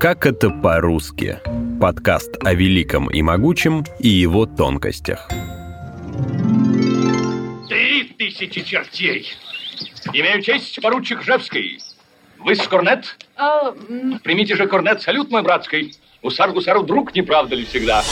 Как это по-русски? Подкаст о великом и могучем и его тонкостях. Три тысячи чертей. Имею честь, поручик Жевский. Вы с корнет? А, Примите же корнет, салют мой братский. Гусар гусару друг, не правда ли всегда?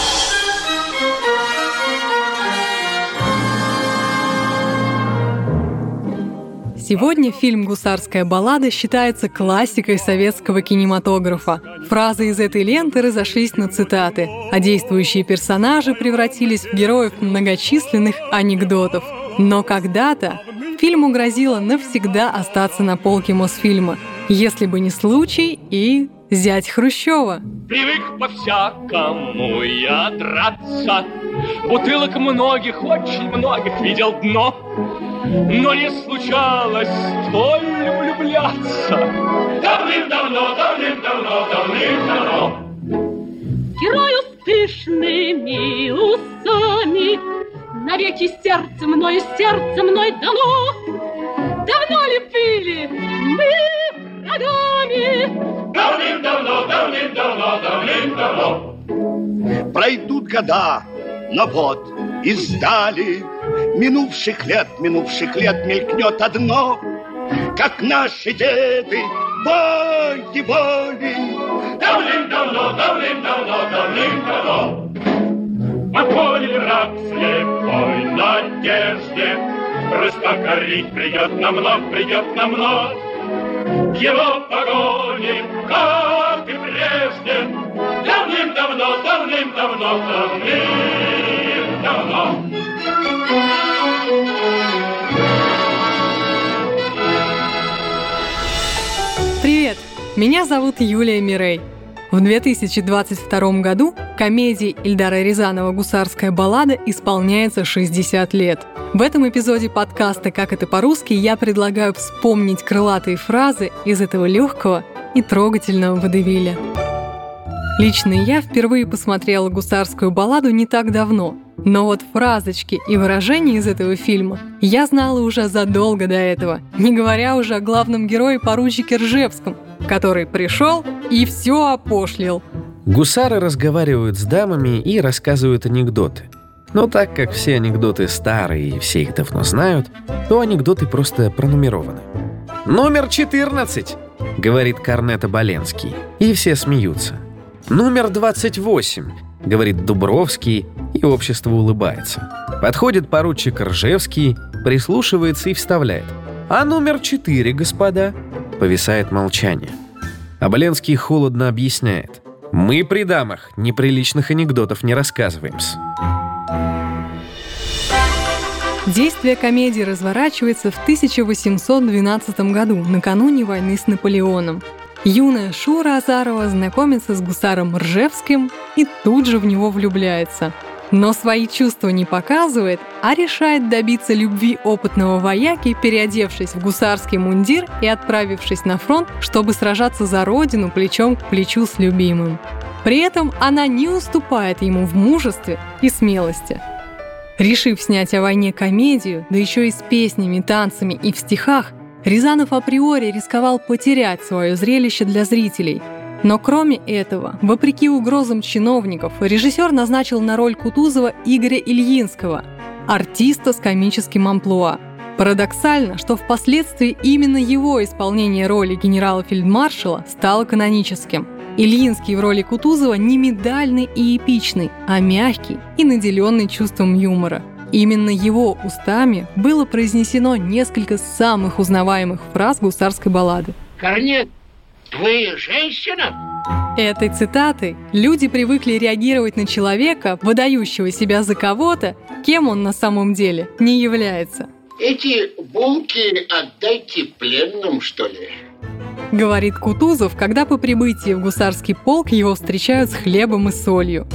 Сегодня фильм «Гусарская баллада» считается классикой советского кинематографа. Фразы из этой ленты разошлись на цитаты, а действующие персонажи превратились в героев многочисленных анекдотов. Но когда-то фильму грозило навсегда остаться на полке Мосфильма, если бы не случай и зять Хрущева. Привык по-всякому я драться. Бутылок многих, очень многих видел дно. Но не случалось столь влюбляться. Давным-давно, давным-давно, давным-давно. Герой с пышными усами Навеки сердце мной, сердце мной дано Давно ли были мы врагами? Давным-давно, давным-давно, давным-давно. Пройдут года, но вот издали Минувших лет, минувших лет мелькнет одно Как наши деды воли, воли Давным-давно, давным-давно, давным-давно. Мы поняли враг слепой надежде, Распокорить придет нам вновь, придет нам вновь. Его погони, как и прежде, Давным-давно, давным-давно, давным-давно. Меня зовут Юлия Мирей. В 2022 году комедии Ильдара Рязанова «Гусарская баллада» исполняется 60 лет. В этом эпизоде подкаста «Как это по-русски» я предлагаю вспомнить крылатые фразы из этого легкого и трогательного водевиля. Лично я впервые посмотрела «Гусарскую балладу» не так давно, но вот фразочки и выражения из этого фильма я знала уже задолго до этого, не говоря уже о главном герое поручике Ржевском, который пришел и все опошлил. Гусары разговаривают с дамами и рассказывают анекдоты. Но так как все анекдоты старые и все их давно знают, то анекдоты просто пронумерованы. «Номер 14!» — говорит Корнета Боленский. И все смеются. «Номер 28!» — говорит Дубровский, и общество улыбается. Подходит поручик Ржевский, прислушивается и вставляет. «А номер 4, господа?» Повисает молчание. А Боленский холодно объясняет. «Мы при дамах неприличных анекдотов не рассказываем-с». Действие комедии разворачивается в 1812 году, накануне войны с Наполеоном. Юная Шура Азарова знакомится с гусаром Ржевским и тут же в него влюбляется. Но свои чувства не показывает, а решает добиться любви опытного вояки, переодевшись в гусарский мундир и отправившись на фронт, чтобы сражаться за родину плечом к плечу с любимым. При этом она не уступает ему в мужестве и смелости. Решив снять о войне комедию, да еще и с песнями, танцами и в стихах, Рязанов априори рисковал потерять свое зрелище для зрителей. Но кроме этого, вопреки угрозам чиновников, режиссер назначил на роль Кутузова Игоря Ильинского, артиста с комическим амплуа. Парадоксально, что впоследствии именно его исполнение роли генерала-фельдмаршала стало каноническим. Ильинский в роли Кутузова не медальный и эпичный, а мягкий и наделенный чувством юмора. Именно его устами было произнесено несколько самых узнаваемых фраз гусарской баллады. Корнет, вы женщина? Этой цитатой люди привыкли реагировать на человека, выдающего себя за кого-то, кем он на самом деле не является. Эти булки отдайте пленным, что ли? Говорит Кутузов, когда по прибытии в гусарский полк его встречают с хлебом и солью.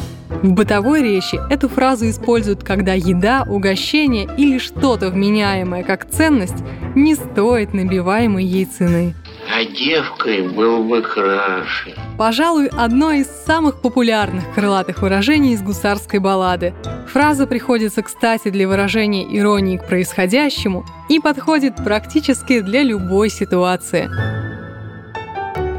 В бытовой речи эту фразу используют, когда еда, угощение или что-то вменяемое как ценность не стоит набиваемой ей цены. А девкой был бы краше. Пожалуй, одно из самых популярных крылатых выражений из гусарской баллады. Фраза приходится кстати для выражения иронии к происходящему и подходит практически для любой ситуации.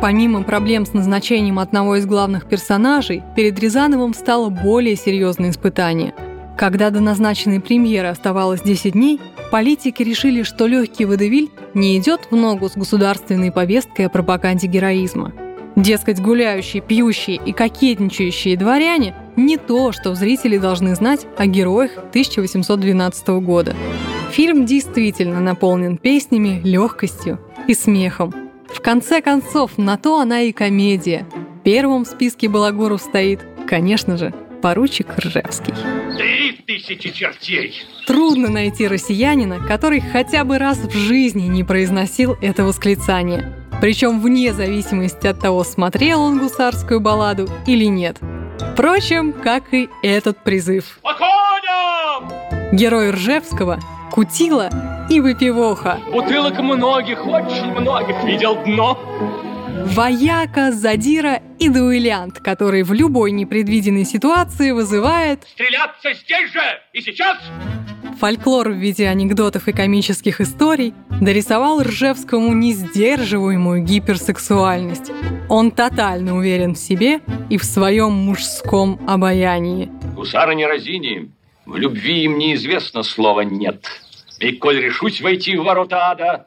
Помимо проблем с назначением одного из главных персонажей, перед Рязановым стало более серьезное испытание. Когда до назначенной премьеры оставалось 10 дней, политики решили, что легкий водевиль не идет в ногу с государственной повесткой о пропаганде героизма. Дескать, гуляющие, пьющие и кокетничающие дворяне – не то, что зрители должны знать о героях 1812 года. Фильм действительно наполнен песнями, легкостью и смехом. В конце концов, на то она и комедия. Первым в списке балагуров стоит, конечно же, поручик Ржевский. Три тысячи чертей! Трудно найти россиянина, который хотя бы раз в жизни не произносил это восклицание. Причем вне зависимости от того, смотрел он гусарскую балладу или нет. Впрочем, как и этот призыв. По коням! Герой Ржевского – Кутила и Выпивоха. Бутылок многих, очень многих видел дно. Вояка, задира и дуэлянт, который в любой непредвиденной ситуации вызывает Стреляться здесь же и сейчас! фольклор в виде анекдотов и комических историй дорисовал Ржевскому несдерживаемую гиперсексуальность. Он тотально уверен в себе и в своем мужском обаянии. Гусары не разини, в любви им неизвестно слова «нет». И коль решусь войти в ворота ада,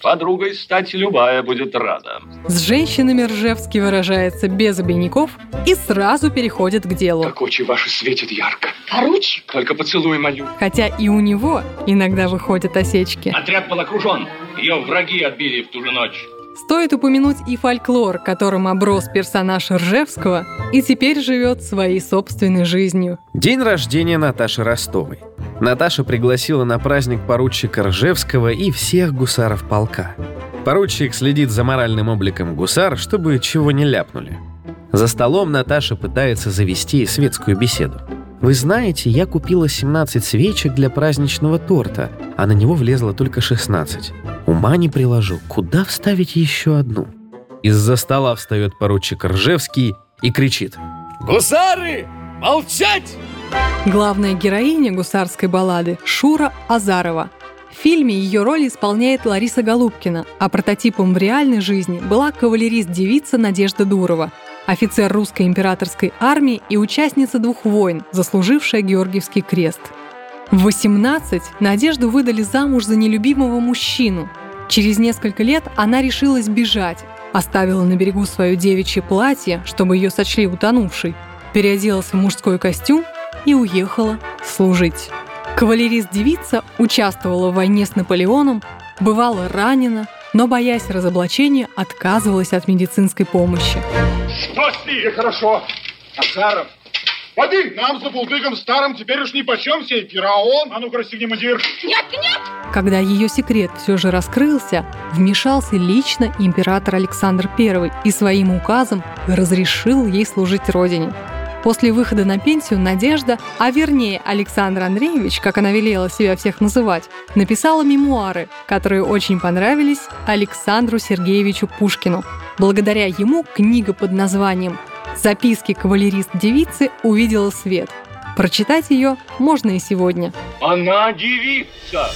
подругой стать любая будет рада. С женщинами Ржевский выражается без обиняков и сразу переходит к делу. Как очи ваши светят ярко. Поручик? Только поцелуй молю. Хотя и у него иногда выходят осечки. Отряд был окружен. Ее враги отбили в ту же ночь. Стоит упомянуть и фольклор, которым оброс персонаж Ржевского и теперь живет своей собственной жизнью. День рождения Наташи Ростовой. Наташа пригласила на праздник поручика Ржевского и всех гусаров полка. Поручик следит за моральным обликом гусар, чтобы чего не ляпнули. За столом Наташа пытается завести светскую беседу. Вы знаете, я купила 17 свечек для праздничного торта, а на него влезло только 16. Ума не приложу, куда вставить еще одну? Из-за стола встает поручик Ржевский и кричит. Гусары! Молчать! Главная героиня гусарской баллады – Шура Азарова. В фильме ее роль исполняет Лариса Голубкина, а прототипом в реальной жизни была кавалерист-девица Надежда Дурова, офицер русской императорской армии и участница двух войн, заслужившая Георгиевский крест. В 18 Надежду выдали замуж за нелюбимого мужчину. Через несколько лет она решилась бежать, оставила на берегу свое девичье платье, чтобы ее сочли утонувшей, переоделась в мужской костюм и уехала служить. Кавалерист-девица участвовала в войне с Наполеоном, бывала ранена, но, боясь разоблачения, отказывалась от медицинской помощи. Что с ней? Хорошо. Асаров. Воды! Нам за булдыгом старым теперь уж ни почем сей пираон. А ну-ка, расстегни мундир. Нет, нет! Когда ее секрет все же раскрылся, вмешался лично император Александр I и своим указом разрешил ей служить родине. После выхода на пенсию Надежда, а вернее Александр Андреевич, как она велела себя всех называть, написала мемуары, которые очень понравились Александру Сергеевичу Пушкину. Благодаря ему книга под названием «Записки кавалерист-девицы» увидела свет. Прочитать ее можно и сегодня. Она девица!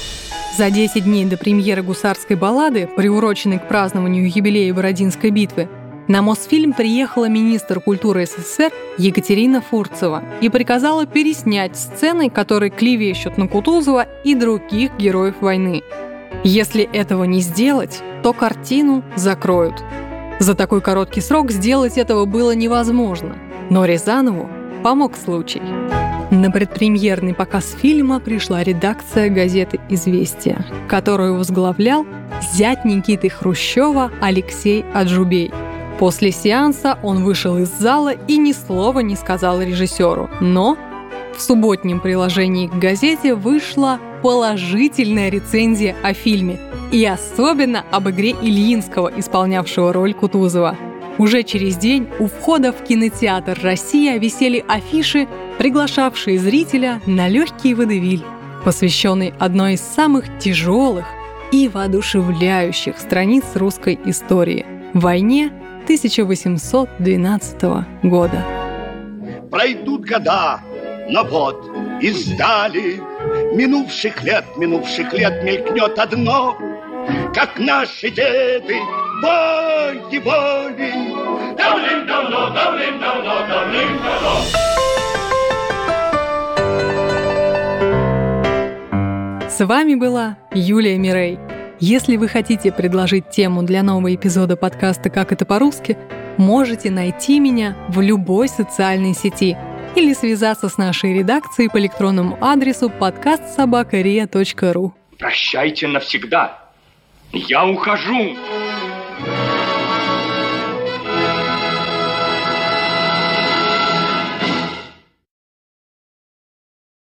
За 10 дней до премьеры гусарской баллады, приуроченной к празднованию юбилея Бородинской битвы, на Мосфильм приехала министр культуры СССР Екатерина Фурцева и приказала переснять сцены, которые клевещут на Кутузова и других героев войны. Если этого не сделать, то картину закроют. За такой короткий срок сделать этого было невозможно, но Рязанову помог случай. На предпремьерный показ фильма пришла редакция газеты «Известия», которую возглавлял зять Никиты Хрущева Алексей Аджубей – После сеанса он вышел из зала и ни слова не сказал режиссеру. Но в субботнем приложении к газете вышла положительная рецензия о фильме и особенно об игре Ильинского, исполнявшего роль Кутузова. Уже через день у входа в кинотеатр «Россия» висели афиши, приглашавшие зрителя на легкий водевиль, посвященный одной из самых тяжелых и воодушевляющих страниц русской истории – войне 1812 года. Пройдут года, но вот издали Минувших лет, минувших лет мелькнет одно, Как наши деды, воевали. Давным-давно, давным-давно, давным-давно. С вами была Юлия Мирей. Если вы хотите предложить тему для нового эпизода подкаста «Как это по-русски», можете найти меня в любой социальной сети или связаться с нашей редакцией по электронному адресу подкастсобакария.ру. Прощайте навсегда. Я ухожу.